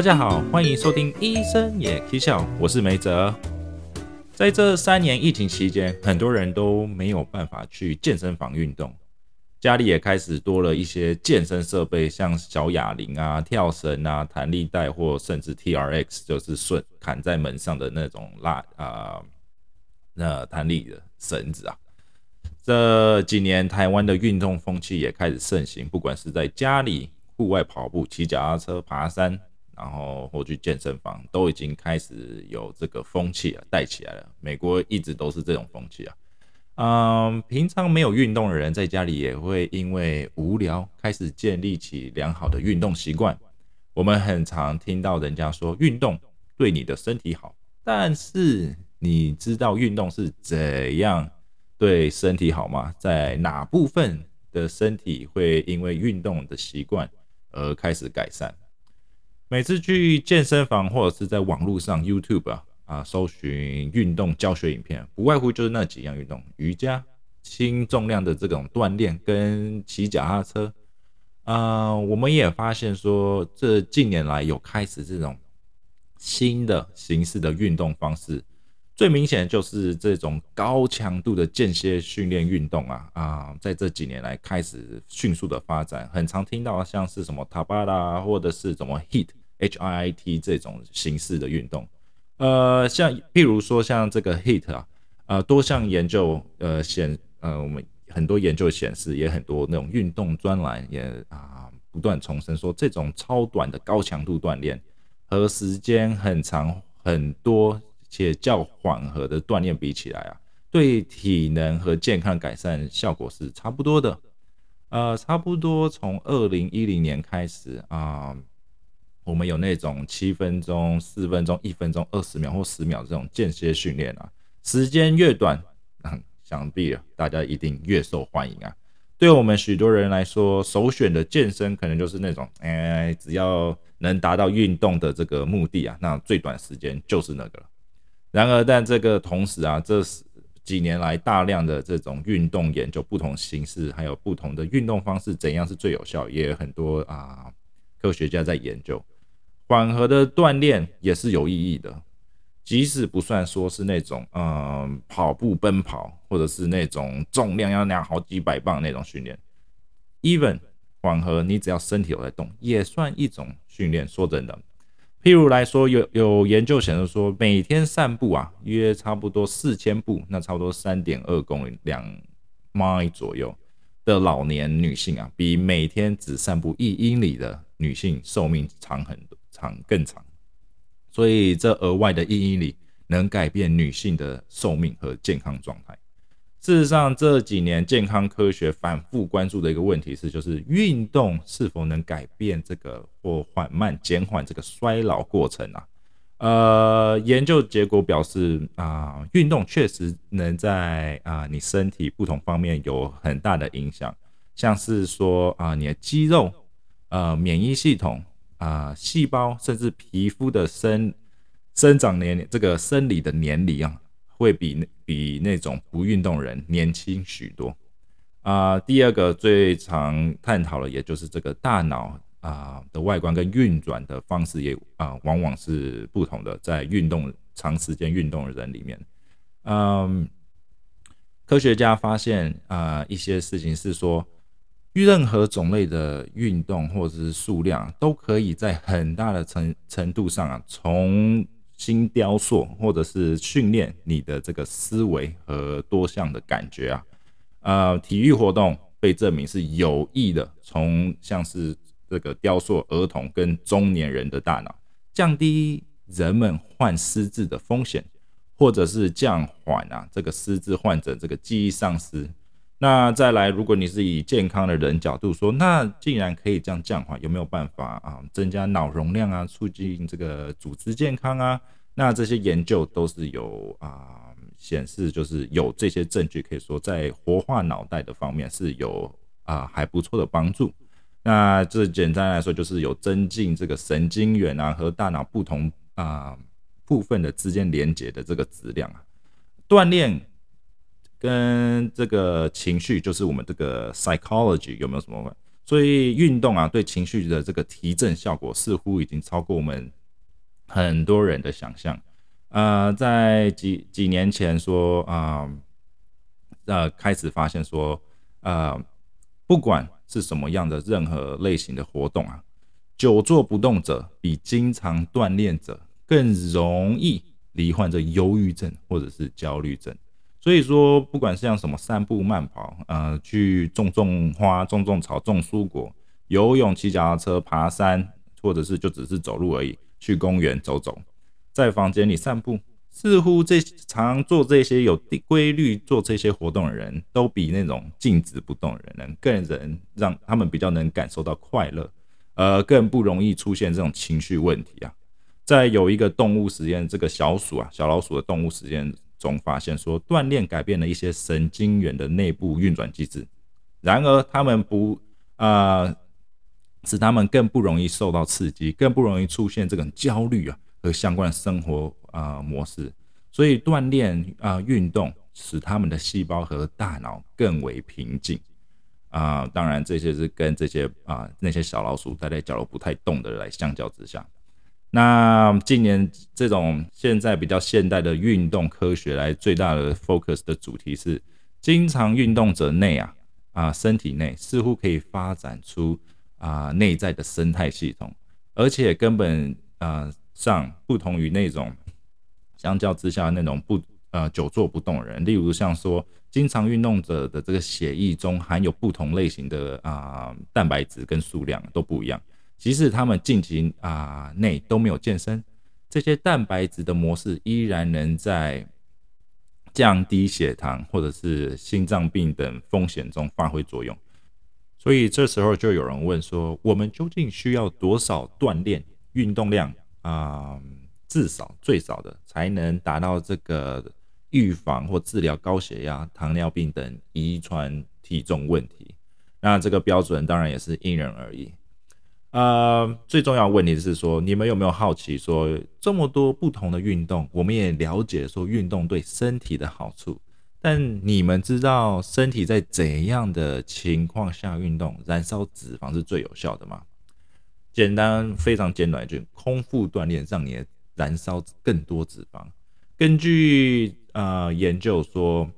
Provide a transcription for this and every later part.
大家好，欢迎收听《医生也可笑》，我是梅泽。在这三年疫情期间，很多人都没有办法去健身房运动，家里也开始多了一些健身设备，像小哑铃啊、跳绳啊、弹力带，或甚至 TRX，就是顺砍在门上的那种拉啊那弹力的绳子啊。这几年台湾的运动风气也开始盛行，不管是在家里户外跑步、骑脚踏车、爬山。然后或去健身房都已经开始有这个风气啊，带起来了。美国一直都是这种风气啊。嗯，平常没有运动的人在家里也会因为无聊开始建立起良好的运动习惯。我们很常听到人家说运动对你的身体好，但是你知道运动是怎样对身体好吗？在哪部分的身体会因为运动的习惯而开始改善？每次去健身房或者是在网络上 YouTube 啊搜寻运动教学影片，不外乎就是那几样运动：瑜伽、轻重量的这种锻炼跟骑脚踏车。啊，我们也发现说，这近年来有开始这种新的形式的运动方式。最明显的就是这种高强度的间歇训练运动啊啊，在这几年来开始迅速的发展，很常听到像是什么塔巴拉或者是什么 Heat。H I I T 这种形式的运动，呃，像譬如说像这个 HIT 啊，呃，多项研究呃显呃我们很多研究显示，也很多那种运动专栏也啊不断重申说，这种超短的高强度锻炼和时间很长很多且较缓和的锻炼比起来啊，对体能和健康改善效果是差不多的。呃，差不多从二零一零年开始啊。我们有那种七分钟、四分钟、一分钟、二十秒或十秒这种间歇训练啊，时间越短，想必啊大家一定越受欢迎啊。对我们许多人来说，首选的健身可能就是那种，哎，只要能达到运动的这个目的啊，那最短时间就是那个了。然而，但这个同时啊，这几年来大量的这种运动研究，不同形式还有不同的运动方式，怎样是最有效，也有很多啊科学家在研究。缓和的锻炼也是有意义的，即使不算说是那种嗯跑步奔跑，或者是那种重量要拿好几百磅那种训练，even 缓和，你只要身体有在动，也算一种训练。说真的，譬如来说，有有研究显示说，每天散步啊，约差不多四千步，那差不多三点二公里两 mile 左右的老年女性啊，比每天只散步一英里的女性寿命长很多。长更长，所以这额外的意义里能改变女性的寿命和健康状态。事实上，这几年健康科学反复关注的一个问题是，就是运动是否能改变这个或缓慢减缓这个衰老过程啊？呃，研究结果表示啊，运动确实能在啊你身体不同方面有很大的影响，像是说啊你的肌肉、呃免疫系统。啊，细胞甚至皮肤的生生长年龄，这个生理的年龄啊，会比比那种不运动人年轻许多。啊，第二个最常探讨的，也就是这个大脑啊的外观跟运转的方式，也啊往往是不同的。在运动长时间运动的人里面，嗯，科学家发现啊一些事情是说。任何种类的运动或者是数量，都可以在很大的程程度上啊，重新雕塑或者是训练你的这个思维和多项的感觉啊。呃，体育活动被证明是有益的，从像是这个雕塑儿童跟中年人的大脑，降低人们患失智的风险，或者是降缓啊这个失智患者这个记忆丧失。那再来，如果你是以健康的人角度说，那既然可以这样降缓，有没有办法啊增加脑容量啊，促进这个组织健康啊？那这些研究都是有啊显示，就是有这些证据，可以说在活化脑袋的方面是有啊还不错的帮助。那这简单来说，就是有增进这个神经元啊和大脑不同啊部分的之间连接的这个质量啊，锻炼。跟这个情绪，就是我们这个 psychology 有没有什么所以运动啊，对情绪的这个提振效果似乎已经超过我们很多人的想象。呃，在几几年前说啊，呃，开始发现说，呃，不管是什么样的任何类型的活动啊，久坐不动者比经常锻炼者更容易罹患着忧郁症或者是焦虑症。所以说，不管是像什么散步、慢跑，呃，去种种花、种种草、种蔬果，游泳、骑脚踏车、爬山，或者是就只是走路而已，去公园走走。在房间里散步，似乎这常做这些有规律做这些活动的人，都比那种静止不动的人能更人让他们比较能感受到快乐，呃，更不容易出现这种情绪问题啊。在有一个动物实验，这个小鼠啊，小老鼠的动物实验中发现说，锻炼改变了一些神经元的内部运转机制，然而他们不啊，使他们更不容易受到刺激，更不容易出现这种焦虑啊。和相关的生活啊模式，所以锻炼啊运动使他们的细胞和大脑更为平静啊。当然，这些是跟这些啊那些小老鼠待在角落不太动的来相较之下。那近年这种现在比较现代的运动科学来最大的 focus 的主题是，经常运动者内啊啊身体内似乎可以发展出啊内在的生态系统，而且根本啊。上不同于那种相较之下那种不呃久坐不动人，例如像说经常运动者的这个血液中含有不同类型的啊蛋白质跟数量都不一样，即使他们近期啊内都没有健身，这些蛋白质的模式依然能在降低血糖或者是心脏病等风险中发挥作用。所以这时候就有人问说，我们究竟需要多少锻炼运动量？啊，至少最少的才能达到这个预防或治疗高血压、糖尿病等遗传体重问题。那这个标准当然也是因人而异。呃，最重要问题是说，你们有没有好奇说，这么多不同的运动，我们也了解说运动对身体的好处，但你们知道身体在怎样的情况下运动燃烧脂肪是最有效的吗？简单，非常简短，一句空腹锻炼让你燃烧更多脂肪。根据呃研究说，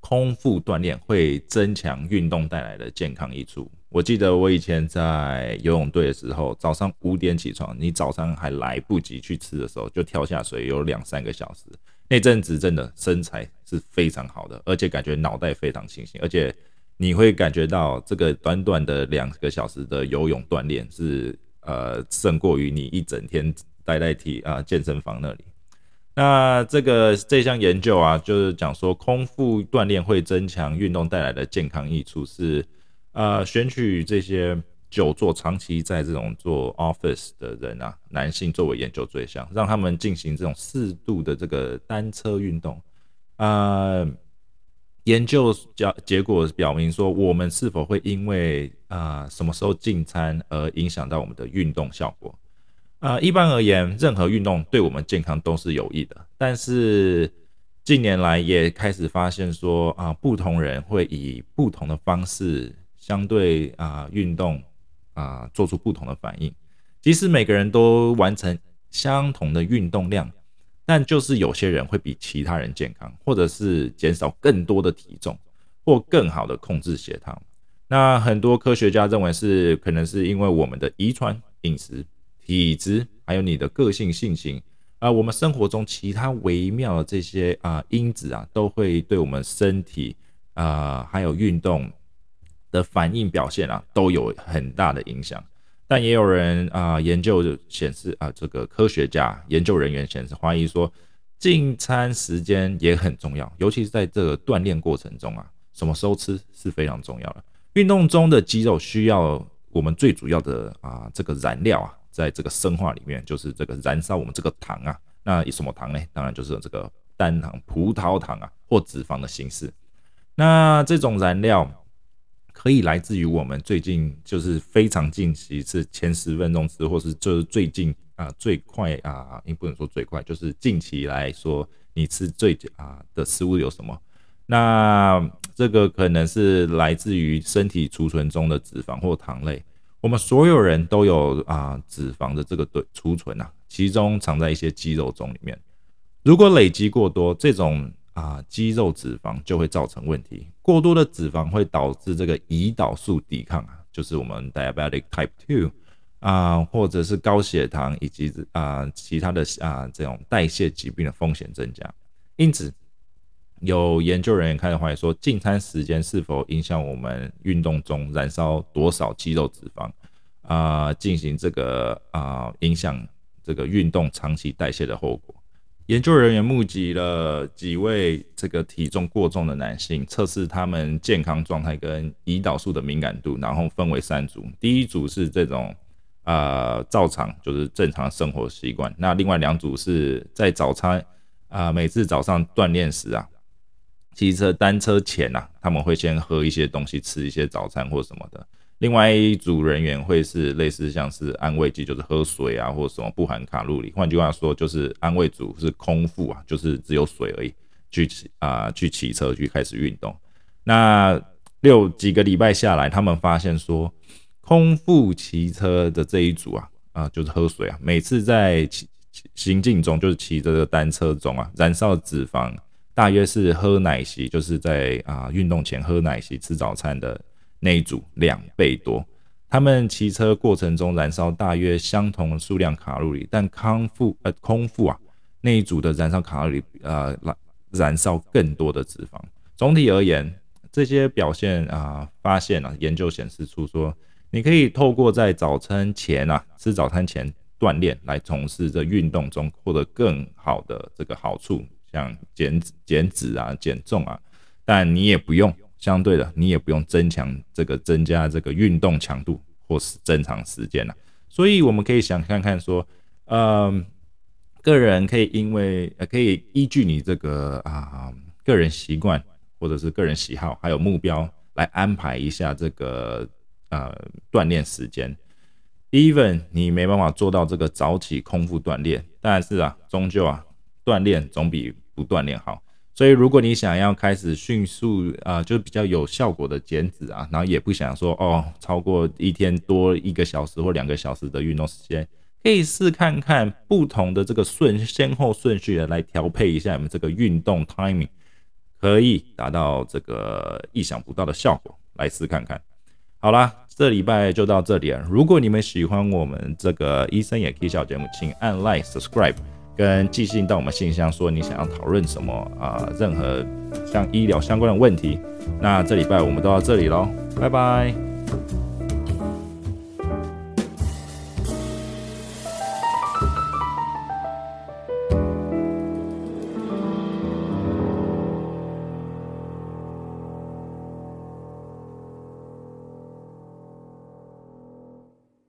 空腹锻炼会增强运动带来的健康益处。我记得我以前在游泳队的时候，早上五点起床，你早上还来不及去吃的时候，就跳下水有两三个小时。那阵子真的身材是非常好的，而且感觉脑袋非常清醒，而且。你会感觉到这个短短的两个小时的游泳锻炼是呃胜过于你一整天待在体啊健身房那里。那这个这项研究啊，就是讲说空腹锻炼会增强运动带来的健康益处，是呃选取这些久坐长期在这种做 office 的人啊，男性作为研究对象，让他们进行这种适度的这个单车运动啊。研究结结果表明说，我们是否会因为啊什么时候进餐而影响到我们的运动效果？啊，一般而言，任何运动对我们健康都是有益的。但是近年来也开始发现说，啊，不同人会以不同的方式相对啊运动啊做出不同的反应，即使每个人都完成相同的运动量。但就是有些人会比其他人健康，或者是减少更多的体重，或更好的控制血糖。那很多科学家认为是可能是因为我们的遗传、饮食、体质，还有你的个性性情啊，我们生活中其他微妙的这些啊因子啊，都会对我们身体啊还有运动的反应表现啊都有很大的影响。但也有人啊，研究显示啊，这个科学家研究人员显示怀疑说，进餐时间也很重要，尤其是在这个锻炼过程中啊，什么时候吃是非常重要的。运动中的肌肉需要我们最主要的啊这个燃料啊，在这个生化里面就是这个燃烧我们这个糖啊，那什么糖呢？当然就是这个单糖、葡萄糖啊，或脂肪的形式。那这种燃料。可以来自于我们最近就是非常近期是前十分钟吃，或是就是最近啊最快啊，也不能说最快，就是近期来说你吃最啊的食物有什么？那这个可能是来自于身体储存中的脂肪或糖类。我们所有人都有啊脂肪的这个对储存啊，其中藏在一些肌肉中里面。如果累积过多，这种啊肌肉脂肪就会造成问题。过多的脂肪会导致这个胰岛素抵抗啊，就是我们 diabetic type two 啊，或者是高血糖以及啊其他的啊这种代谢疾病的风险增加。因此，有研究人员开始怀疑说，进餐时间是否影响我们运动中燃烧多少肌肉脂肪啊？进行这个啊，影响这个运动长期代谢的后果。研究人员募集了几位这个体重过重的男性，测试他们健康状态跟胰岛素的敏感度，然后分为三组。第一组是这种啊照常就是正常生活习惯，那另外两组是在早餐啊每次早上锻炼时啊。骑车单车前呐，他们会先喝一些东西，吃一些早餐或什么的。另外一组人员会是类似像是安慰剂，就是喝水啊，或什么不含卡路里。换句话说，就是安慰组是空腹啊，就是只有水而已，去骑啊去骑车去开始运动。那六几个礼拜下来，他们发现说，空腹骑车的这一组啊啊就是喝水啊，每次在骑行进中，就是骑这单车中啊，燃烧脂肪。大约是喝奶昔，就是在啊运动前喝奶昔吃早餐的那一组两倍多。他们骑车过程中燃烧大约相同数量卡路里，但康复呃空腹啊那一组的燃烧卡路里呃燃燃烧更多的脂肪。总体而言，这些表现啊发现啊研究显示出说，你可以透过在早餐前啊吃早餐前锻炼来从事这运动中获得更好的这个好处。像减脂、减脂啊、减重啊，但你也不用相对的，你也不用增强这个增加这个运动强度或是增长时间了。所以我们可以想看看说，嗯，个人可以因为呃可以依据你这个啊个人习惯或者是个人喜好还有目标来安排一下这个呃锻炼时间。Even 你没办法做到这个早起空腹锻炼，但是啊，终究啊锻炼总比不锻炼好，所以如果你想要开始迅速啊，就是比较有效果的减脂啊，然后也不想说哦，超过一天多一个小时或两个小时的运动时间，可以试看看不同的这个顺先后顺序来调配一下你们这个运动 timing，可以达到这个意想不到的效果，来试看看。好啦，这礼拜就到这里了。如果你们喜欢我们这个医生也可以小节目，请按 like subscribe。跟寄信到我们信箱，说你想要讨论什么啊？任何像医疗相关的问题，那这礼拜我们都到这里喽，拜拜。